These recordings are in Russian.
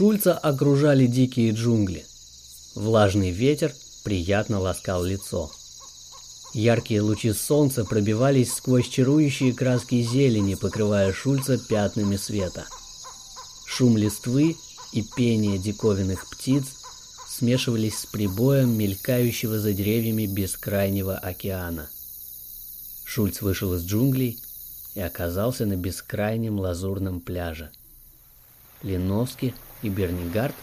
Шульца окружали дикие джунгли. Влажный ветер приятно ласкал лицо. Яркие лучи солнца пробивались сквозь чарующие краски зелени, покрывая Шульца пятнами света. Шум листвы и пение диковинных птиц смешивались с прибоем мелькающего за деревьями бескрайнего океана. Шульц вышел из джунглей и оказался на бескрайнем лазурном пляже. Леновский и Бернигард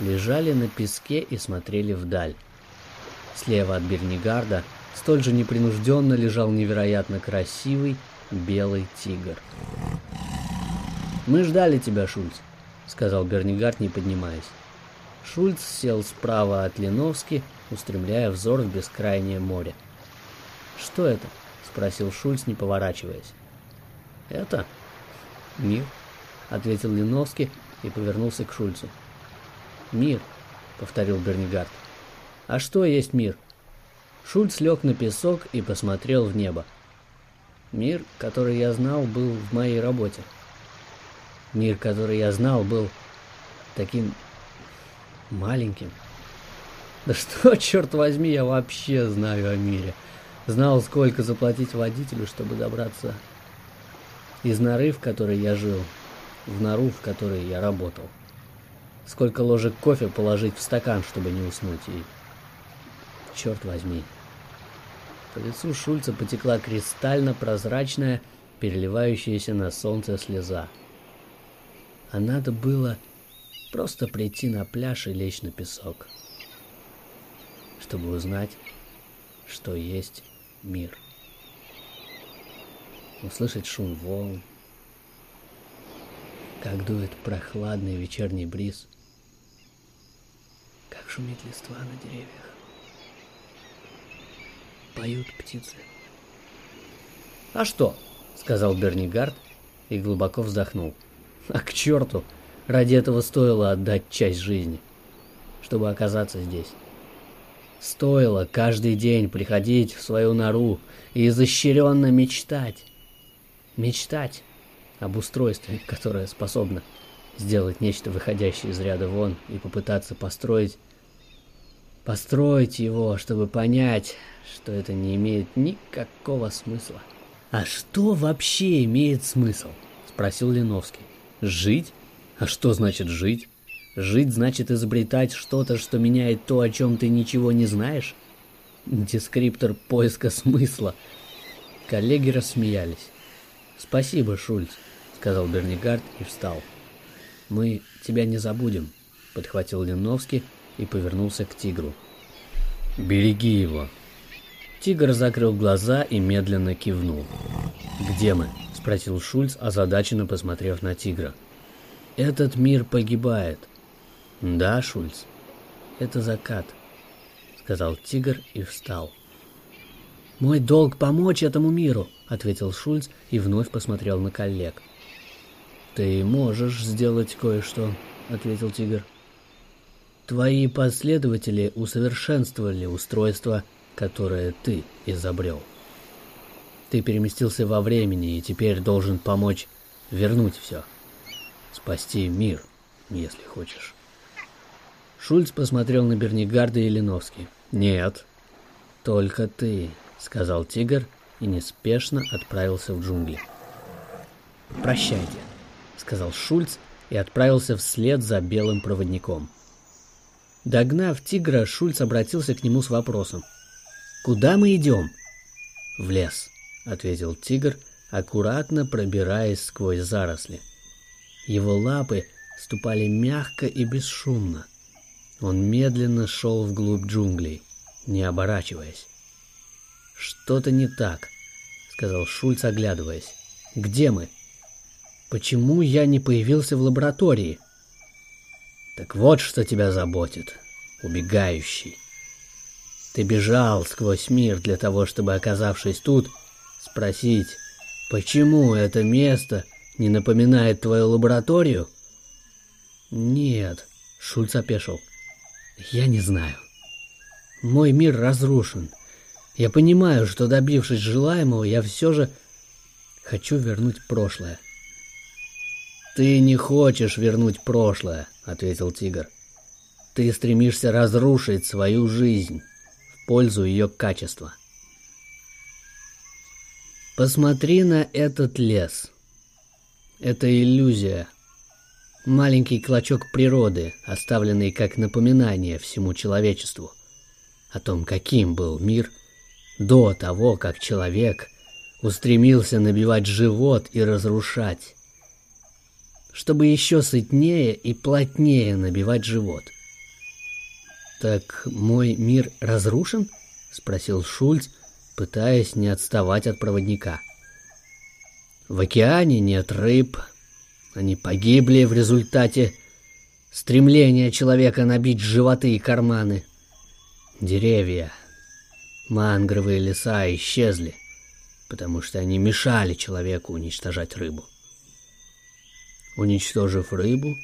лежали на песке и смотрели вдаль. Слева от Бернигарда столь же непринужденно лежал невероятно красивый белый тигр. «Мы ждали тебя, Шульц», — сказал Бернигард, не поднимаясь. Шульц сел справа от Леновски, устремляя взор в бескрайнее море. «Что это?» — спросил Шульц, не поворачиваясь. «Это мир», — ответил Леновский и повернулся к Шульцу. «Мир», — повторил Бернигард. «А что есть мир?» Шульц лег на песок и посмотрел в небо. Мир, который я знал, был в моей работе. Мир, который я знал, был таким маленьким. Да что, черт возьми, я вообще знаю о мире. Знал, сколько заплатить водителю, чтобы добраться из норы, в которой я жил, в нору, в которой я работал. Сколько ложек кофе положить в стакан, чтобы не уснуть, и... Черт возьми. По лицу Шульца потекла кристально-прозрачная, переливающаяся на солнце слеза. А надо было просто прийти на пляж и лечь на песок, чтобы узнать, что есть мир. Услышать шум волн, как дует прохладный вечерний бриз, как шумит листва на деревьях, поют птицы. «А что?» — сказал Бернигард и глубоко вздохнул. «А к черту! Ради этого стоило отдать часть жизни, чтобы оказаться здесь. Стоило каждый день приходить в свою нору и изощренно мечтать. Мечтать об устройстве, которое способно сделать нечто выходящее из ряда вон и попытаться построить построить его, чтобы понять, что это не имеет никакого смысла. А что вообще имеет смысл? спросил Леновский. Жить? А что значит жить? Жить значит изобретать что-то, что меняет то, о чем ты ничего не знаешь? Дескриптор поиска смысла. Коллеги рассмеялись. «Спасибо, Шульц», — сказал Бернигард и встал. «Мы тебя не забудем», — подхватил Леновский и повернулся к тигру. «Береги его». Тигр закрыл глаза и медленно кивнул. «Где мы?» — спросил Шульц, озадаченно посмотрев на тигра. Этот мир погибает. Да, Шульц, это закат, сказал тигр и встал. Мой долг помочь этому миру, ответил Шульц и вновь посмотрел на коллег. Ты можешь сделать кое-что, ответил тигр. Твои последователи усовершенствовали устройство, которое ты изобрел. Ты переместился во времени и теперь должен помочь вернуть все спасти мир, если хочешь. Шульц посмотрел на Бернигарда и Леновски. «Нет, только ты», — сказал тигр и неспешно отправился в джунгли. «Прощайте», — сказал Шульц и отправился вслед за белым проводником. Догнав тигра, Шульц обратился к нему с вопросом. «Куда мы идем?» «В лес», — ответил тигр, аккуратно пробираясь сквозь заросли. Его лапы ступали мягко и бесшумно. Он медленно шел вглубь джунглей, не оборачиваясь. «Что-то не так», — сказал Шульц, оглядываясь. «Где мы? Почему я не появился в лаборатории?» «Так вот, что тебя заботит, убегающий. Ты бежал сквозь мир для того, чтобы, оказавшись тут, спросить, почему это место — не напоминает твою лабораторию? Нет, Шульц опешил. Я не знаю. Мой мир разрушен. Я понимаю, что добившись желаемого, я все же хочу вернуть прошлое. Ты не хочешь вернуть прошлое, ответил тигр. Ты стремишься разрушить свою жизнь в пользу ее качества. Посмотри на этот лес. Это иллюзия. Маленький клочок природы, оставленный как напоминание всему человечеству о том, каким был мир до того, как человек устремился набивать живот и разрушать, чтобы еще сытнее и плотнее набивать живот. «Так мой мир разрушен?» — спросил Шульц, пытаясь не отставать от проводника. «В океане нет рыб. Они погибли в результате стремления человека набить животы и карманы. Деревья, мангровые леса исчезли, потому что они мешали человеку уничтожать рыбу. Уничтожив рыбу,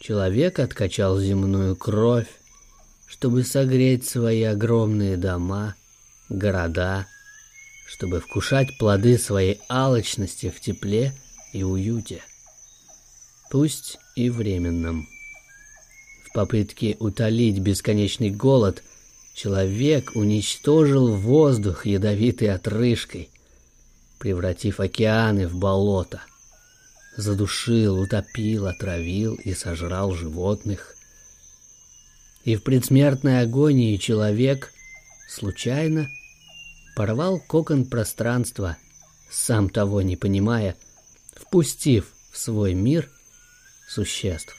человек откачал земную кровь, чтобы согреть свои огромные дома, города, чтобы вкушать плоды своей алчности в тепле и уюте, пусть и временном. В попытке утолить бесконечный голод – Человек уничтожил воздух ядовитой отрыжкой, превратив океаны в болото. Задушил, утопил, отравил и сожрал животных. И в предсмертной агонии человек случайно порвал кокон пространства, сам того не понимая, впустив в свой мир существ,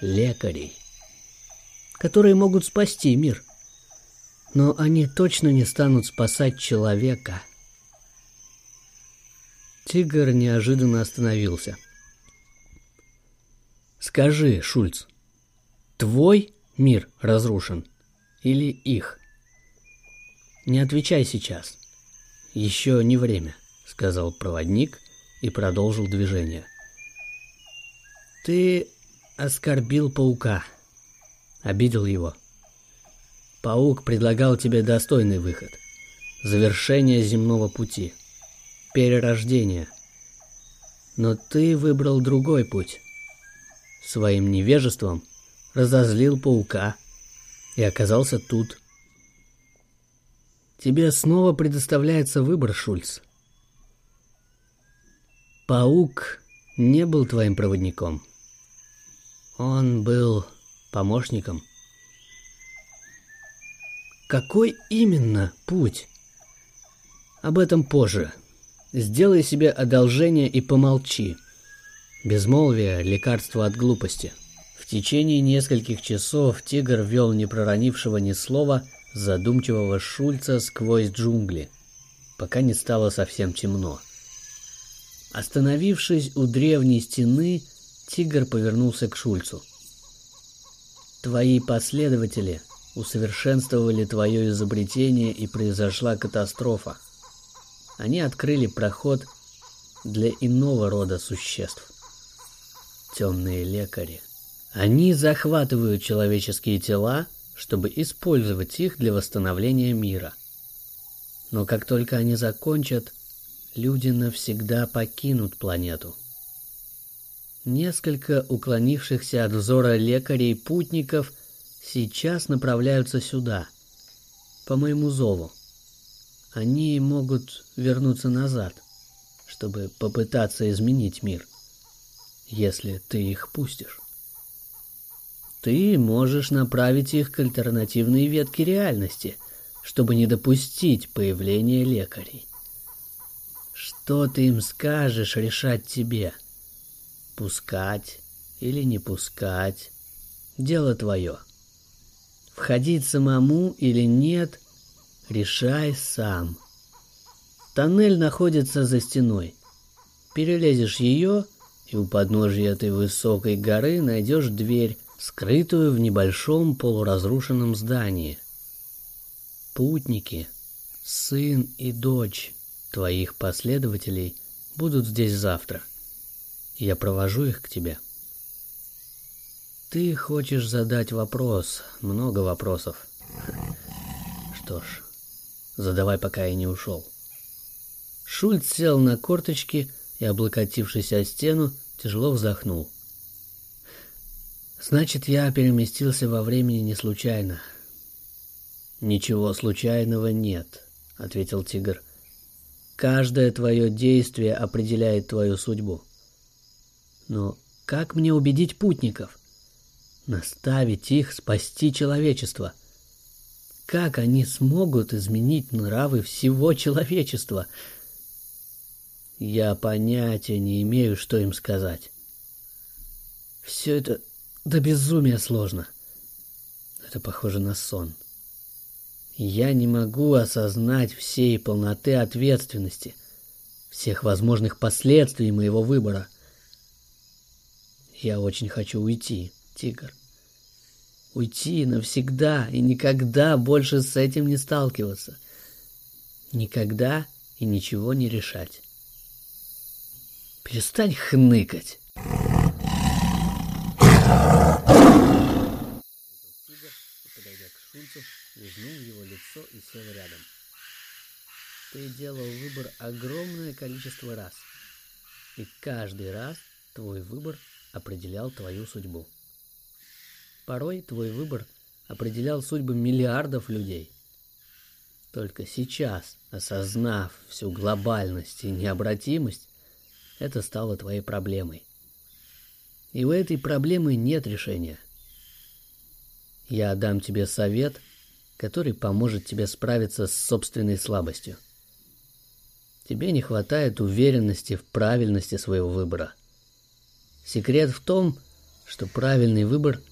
лекарей, которые могут спасти мир – но они точно не станут спасать человека. Тигр неожиданно остановился. Скажи, Шульц, твой мир разрушен или их? Не отвечай сейчас. Еще не время, сказал проводник и продолжил движение. Ты оскорбил паука, обидел его. Паук предлагал тебе достойный выход. Завершение земного пути. Перерождение. Но ты выбрал другой путь. Своим невежеством разозлил паука и оказался тут. Тебе снова предоставляется выбор, Шульц. Паук не был твоим проводником. Он был помощником – какой именно путь? Об этом позже. Сделай себе одолжение и помолчи. Безмолвие – лекарство от глупости. В течение нескольких часов тигр вел не проронившего ни слова задумчивого Шульца сквозь джунгли, пока не стало совсем темно. Остановившись у древней стены, тигр повернулся к Шульцу. «Твои последователи усовершенствовали твое изобретение и произошла катастрофа. Они открыли проход для иного рода существ. Темные лекари. Они захватывают человеческие тела, чтобы использовать их для восстановления мира. Но как только они закончат, люди навсегда покинут планету. Несколько уклонившихся от взора лекарей-путников – сейчас направляются сюда, по моему зову. Они могут вернуться назад, чтобы попытаться изменить мир, если ты их пустишь. Ты можешь направить их к альтернативной ветке реальности, чтобы не допустить появления лекарей. Что ты им скажешь решать тебе? Пускать или не пускать? Дело твое. — Входить самому или нет, решай сам. Тоннель находится за стеной. Перелезешь ее, и у подножия этой высокой горы найдешь дверь, скрытую в небольшом полуразрушенном здании. Путники, сын и дочь твоих последователей будут здесь завтра. Я провожу их к тебе. Ты хочешь задать вопрос, много вопросов. Что ж, задавай, пока я не ушел. Шульц сел на корточки и, облокотившись о стену, тяжело вздохнул. Значит, я переместился во времени не случайно. Ничего случайного нет, ответил тигр. Каждое твое действие определяет твою судьбу. Но как мне убедить путников? Наставить их спасти человечество? Как они смогут изменить нравы всего человечества? Я понятия не имею, что им сказать. Все это до безумия сложно. Это похоже на сон. Я не могу осознать всей полноты ответственности, всех возможных последствий моего выбора. Я очень хочу уйти, тигр. Уйти навсегда и никогда больше с этим не сталкиваться. Никогда и ничего не решать. Перестань хныкать. Ты делал выбор огромное количество раз, и каждый раз твой выбор определял твою судьбу. Порой твой выбор определял судьбы миллиардов людей. Только сейчас, осознав всю глобальность и необратимость, это стало твоей проблемой. И у этой проблемы нет решения. Я дам тебе совет, который поможет тебе справиться с собственной слабостью. Тебе не хватает уверенности в правильности своего выбора. Секрет в том, что правильный выбор –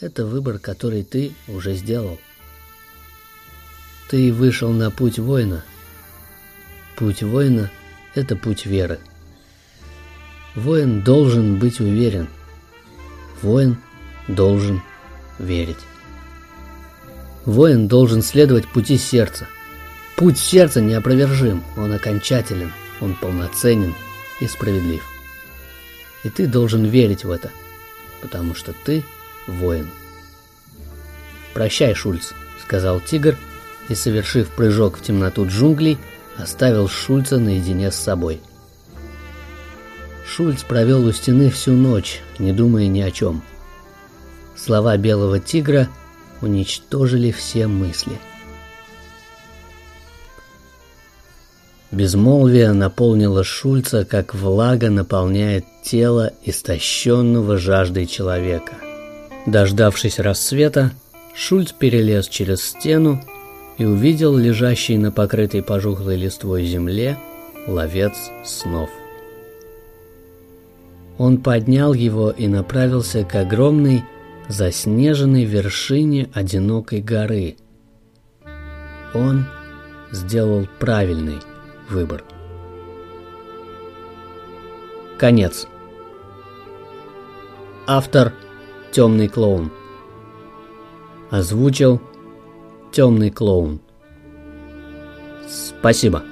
это выбор, который ты уже сделал. Ты вышел на путь воина. Путь воина – это путь веры. Воин должен быть уверен. Воин должен верить. Воин должен следовать пути сердца. Путь сердца неопровержим, он окончателен, он полноценен и справедлив. И ты должен верить в это, потому что ты воин. «Прощай, Шульц», — сказал тигр, и, совершив прыжок в темноту джунглей, оставил Шульца наедине с собой — Шульц провел у стены всю ночь, не думая ни о чем. Слова белого тигра уничтожили все мысли. Безмолвие наполнило Шульца, как влага наполняет тело истощенного жаждой человека. Дождавшись рассвета, Шульц перелез через стену и увидел лежащий на покрытой пожухлой листвой земле ловец снов. Он поднял его и направился к огромной заснеженной вершине одинокой горы. Он сделал правильный выбор. Конец. Автор Темный клоун. Озвучил Темный клоун. Спасибо.